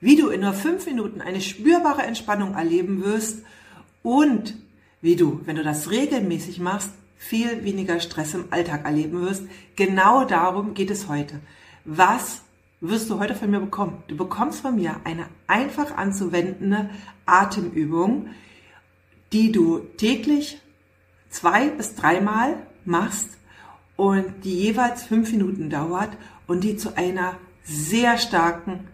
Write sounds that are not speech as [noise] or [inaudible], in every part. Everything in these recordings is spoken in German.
wie du in nur fünf Minuten eine spürbare Entspannung erleben wirst und wie du, wenn du das regelmäßig machst, viel weniger Stress im Alltag erleben wirst. Genau darum geht es heute. Was wirst du heute von mir bekommen? Du bekommst von mir eine einfach anzuwendende Atemübung, die du täglich zwei bis dreimal machst und die jeweils fünf Minuten dauert und die zu einer sehr starken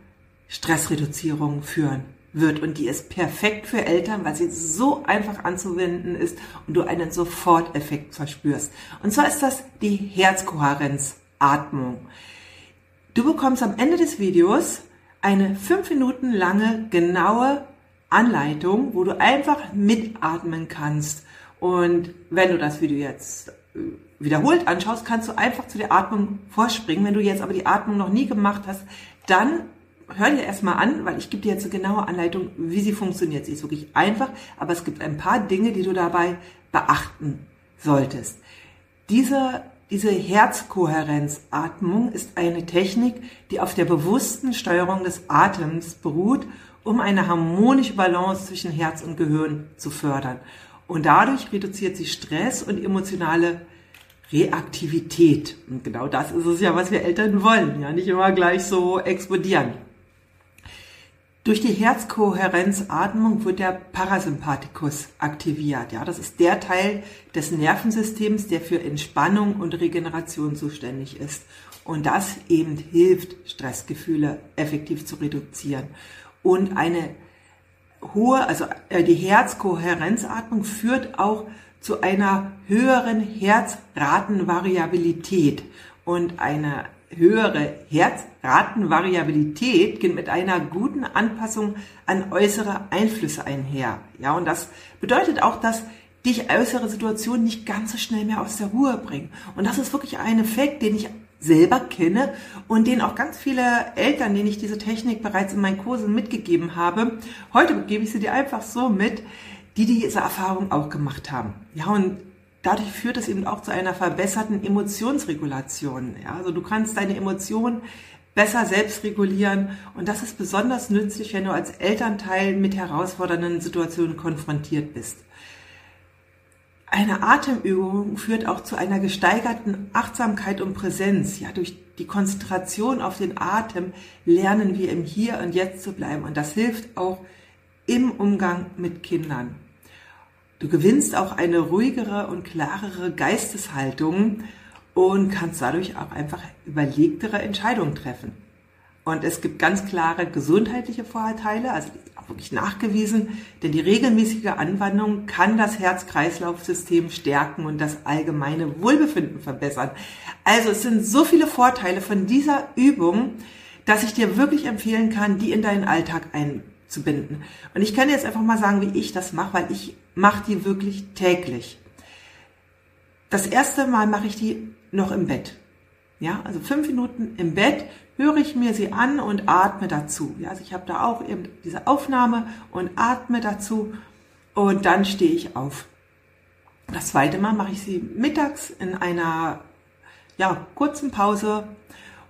Stressreduzierung führen wird. Und die ist perfekt für Eltern, weil sie so einfach anzuwenden ist und du einen Soforteffekt verspürst. Und zwar ist das die Herzkohärenzatmung. Du bekommst am Ende des Videos eine fünf Minuten lange genaue Anleitung, wo du einfach mitatmen kannst. Und wenn du das Video jetzt äh, wiederholt anschaust, kannst du einfach zu der Atmung vorspringen. Wenn du jetzt aber die Atmung noch nie gemacht hast, dann hör dir erstmal an, weil ich gebe dir jetzt eine genaue Anleitung, wie sie funktioniert. Sie ist wirklich einfach, aber es gibt ein paar Dinge, die du dabei beachten solltest. Diese, diese Herzkohärenzatmung ist eine Technik, die auf der bewussten Steuerung des Atems beruht, um eine harmonische Balance zwischen Herz und Gehirn zu fördern. Und dadurch reduziert sie Stress und emotionale Reaktivität. Und genau das ist es ja, was wir Eltern wollen. Ja, nicht immer gleich so explodieren. Durch die Herzkohärenzatmung wird der Parasympathikus aktiviert. Ja, das ist der Teil des Nervensystems, der für Entspannung und Regeneration zuständig ist. Und das eben hilft, Stressgefühle effektiv zu reduzieren. Und eine hohe, also äh, die Herzkohärenzatmung führt auch zu einer höheren Herzratenvariabilität und eine höhere Herzratenvariabilität geht mit einer guten Anpassung an äußere Einflüsse einher. Ja, und das bedeutet auch, dass dich äußere Situationen nicht ganz so schnell mehr aus der Ruhe bringen. Und das ist wirklich ein Effekt, den ich selber kenne und den auch ganz viele Eltern, denen ich diese Technik bereits in meinen Kursen mitgegeben habe. Heute gebe ich sie dir einfach so mit, die diese Erfahrung auch gemacht haben. Ja, und dadurch führt es eben auch zu einer verbesserten Emotionsregulation. Ja, also du kannst deine Emotionen besser selbst regulieren und das ist besonders nützlich, wenn du als Elternteil mit herausfordernden Situationen konfrontiert bist. Eine Atemübung führt auch zu einer gesteigerten Achtsamkeit und Präsenz. Ja, durch die Konzentration auf den Atem lernen wir im Hier und Jetzt zu bleiben und das hilft auch im Umgang mit Kindern. Du gewinnst auch eine ruhigere und klarere Geisteshaltung und kannst dadurch auch einfach überlegtere Entscheidungen treffen. Und es gibt ganz klare gesundheitliche Vorteile, also auch wirklich nachgewiesen, denn die regelmäßige Anwendung kann das Herz-Kreislauf-System stärken und das allgemeine Wohlbefinden verbessern. Also es sind so viele Vorteile von dieser Übung, dass ich dir wirklich empfehlen kann, die in deinen Alltag einzubinden. Und ich kann jetzt einfach mal sagen, wie ich das mache, weil ich mache die wirklich täglich. Das erste Mal mache ich die noch im Bett. Ja, also fünf Minuten im Bett höre ich mir sie an und atme dazu. Ja, also ich habe da auch eben diese Aufnahme und atme dazu und dann stehe ich auf. Das zweite Mal mache ich sie mittags in einer ja, kurzen Pause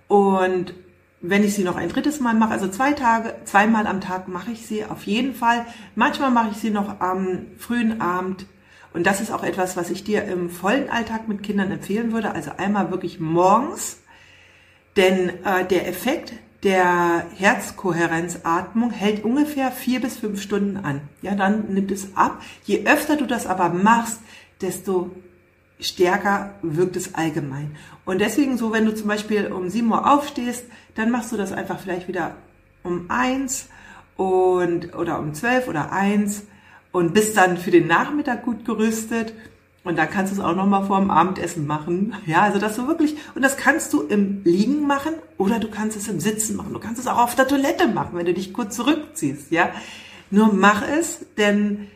und wenn ich sie noch ein drittes Mal mache, also zwei Tage, zweimal am Tag mache ich sie auf jeden Fall. Manchmal mache ich sie noch am frühen Abend. Und das ist auch etwas, was ich dir im vollen Alltag mit Kindern empfehlen würde. Also einmal wirklich morgens, denn äh, der Effekt der Herzkohärenzatmung hält ungefähr vier bis fünf Stunden an. Ja, dann nimmt es ab. Je öfter du das aber machst, desto stärker wirkt es allgemein. Und deswegen so, wenn du zum Beispiel um 7 Uhr aufstehst, dann machst du das einfach vielleicht wieder um 1 und, oder um 12 oder 1 und bist dann für den Nachmittag gut gerüstet. Und dann kannst du es auch nochmal vor dem Abendessen machen. [laughs] Ja, also das so wirklich, und das kannst du im Liegen machen oder du kannst es im Sitzen machen. Du kannst es auch auf der Toilette machen, wenn du dich kurz zurückziehst, ja. Nur mach es, denn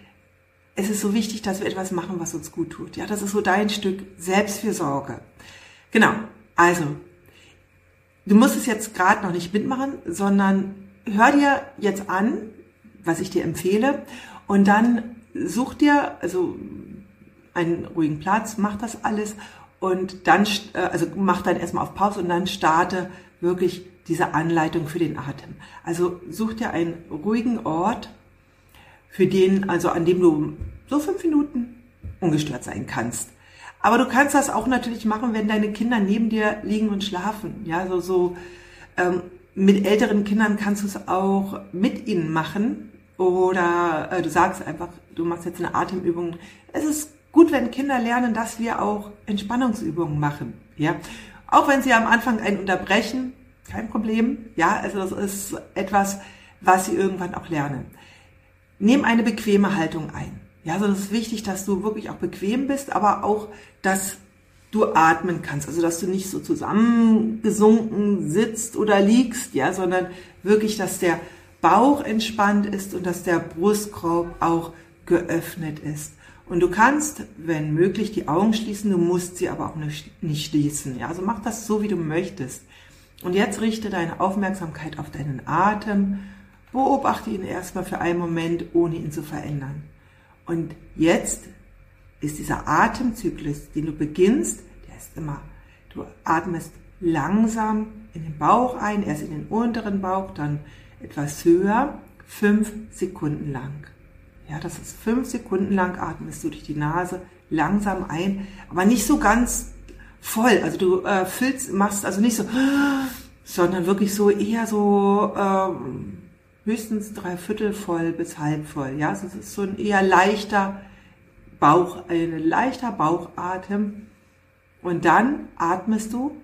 es ist so wichtig, dass wir etwas machen, was uns gut tut. Ja, das ist so dein Stück Selbstfürsorge. Genau. Also, du musst es jetzt gerade noch nicht mitmachen, sondern hör dir jetzt an, was ich dir empfehle, und dann such dir also einen ruhigen Platz, mach das alles und dann, äh, also mach dann erstmal auf Pause und dann starte wirklich diese Anleitung für den Atem. Also such dir einen ruhigen Ort, für den, also an dem du so fünf Minuten ungestört sein kannst. Aber du kannst das auch natürlich machen, wenn deine Kinder neben dir liegen und schlafen. Ja, so, so ähm, mit älteren Kindern kannst du es auch mit ihnen machen. Oder äh, du sagst einfach, du machst jetzt eine Atemübung. Es ist gut, wenn Kinder lernen, dass wir auch Entspannungsübungen machen. Ja, auch wenn sie am Anfang einen unterbrechen, kein Problem. Ja, also das ist etwas, was sie irgendwann auch lernen. Nimm eine bequeme Haltung ein. Ja, also ist wichtig, dass du wirklich auch bequem bist, aber auch, dass du atmen kannst. Also, dass du nicht so zusammengesunken sitzt oder liegst, ja, sondern wirklich, dass der Bauch entspannt ist und dass der Brustkorb auch geöffnet ist. Und du kannst, wenn möglich, die Augen schließen, du musst sie aber auch nicht, nicht schließen. Ja, also mach das so, wie du möchtest. Und jetzt richte deine Aufmerksamkeit auf deinen Atem. Beobachte ihn erstmal für einen Moment, ohne ihn zu verändern. Und jetzt ist dieser Atemzyklus, den du beginnst, der ist immer, du atmest langsam in den Bauch ein, erst in den unteren Bauch, dann etwas höher, fünf Sekunden lang. Ja, das ist fünf Sekunden lang atmest du durch die Nase langsam ein, aber nicht so ganz voll. Also du äh, füllst, machst also nicht so, sondern wirklich so eher so ähm, höchstens drei Viertel voll bis halb voll. Ja, also es ist so ein eher leichter Bauch, ein leichter Bauchatem. Und dann atmest du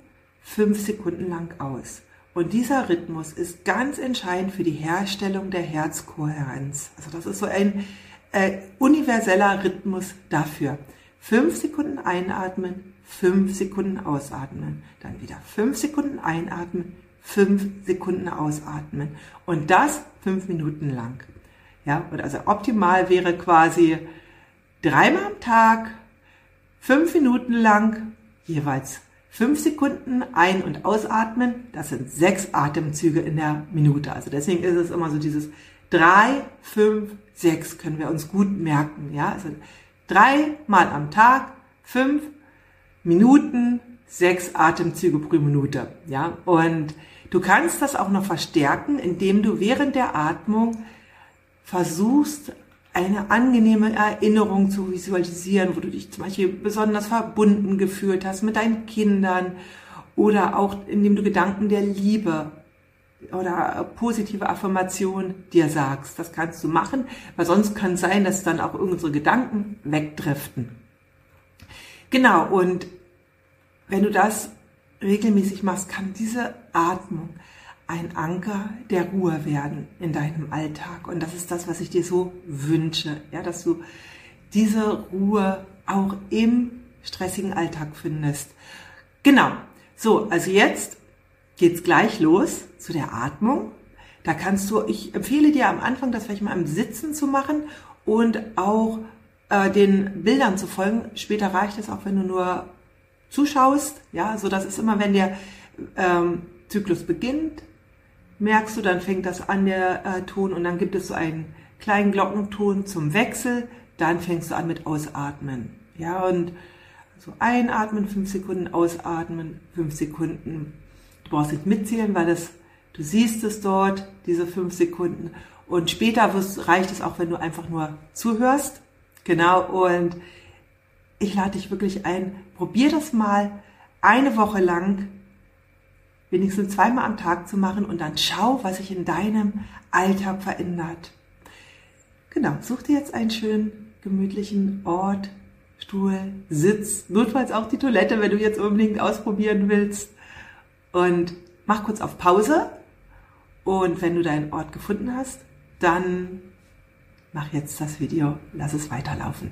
fünf Sekunden lang aus. Und dieser Rhythmus ist ganz entscheidend für die Herstellung der Herzkohärenz. Also das ist so ein äh, universeller Rhythmus dafür. Fünf Sekunden einatmen, fünf Sekunden ausatmen, dann wieder fünf Sekunden einatmen, fünf Sekunden ausatmen und das fünf Minuten lang. Ja, und also optimal wäre quasi dreimal am Tag, fünf Minuten lang, jeweils fünf Sekunden ein- und ausatmen. Das sind sechs Atemzüge in der Minute. Also deswegen ist es immer so dieses drei, fünf, sechs können wir uns gut merken. Ja, also dreimal am Tag, fünf Minuten, sechs Atemzüge pro Minute. Ja, und du kannst das auch noch verstärken, indem du während der Atmung versuchst, eine angenehme Erinnerung zu visualisieren, wo du dich zum Beispiel besonders verbunden gefühlt hast mit deinen Kindern oder auch indem du Gedanken der Liebe oder positive Affirmation dir sagst. Das kannst du machen, weil sonst kann es sein, dass dann auch unsere Gedanken wegdriften. Genau, und wenn du das regelmäßig machst, kann diese Atmung ein Anker der Ruhe werden in deinem Alltag. Und das ist das, was ich dir so wünsche, ja, dass du diese Ruhe auch im stressigen Alltag findest. Genau. So, also jetzt geht's gleich los zu der Atmung. Da kannst du, ich empfehle dir am Anfang, das vielleicht mal im Sitzen zu machen und auch äh, den Bildern zu folgen. Später reicht es auch, wenn du nur zuschaust. Ja, so das ist immer, wenn der ähm, Zyklus beginnt, merkst du, dann fängt das an, der äh, Ton, und dann gibt es so einen kleinen Glockenton zum Wechsel, dann fängst du an mit Ausatmen. Ja, und so einatmen, fünf Sekunden, ausatmen, fünf Sekunden. Du brauchst nicht mitzählen, weil das, du siehst es dort, diese fünf Sekunden. Und später wirst, reicht es auch, wenn du einfach nur zuhörst. Genau, und ich lade dich wirklich ein, probier das mal eine Woche lang wenigstens zweimal am Tag zu machen und dann schau, was sich in deinem Alltag verändert. Genau, such dir jetzt einen schönen, gemütlichen Ort, Stuhl, Sitz, notfalls auch die Toilette, wenn du jetzt unbedingt ausprobieren willst. Und mach kurz auf Pause. Und wenn du deinen Ort gefunden hast, dann mach jetzt das Video, lass es weiterlaufen.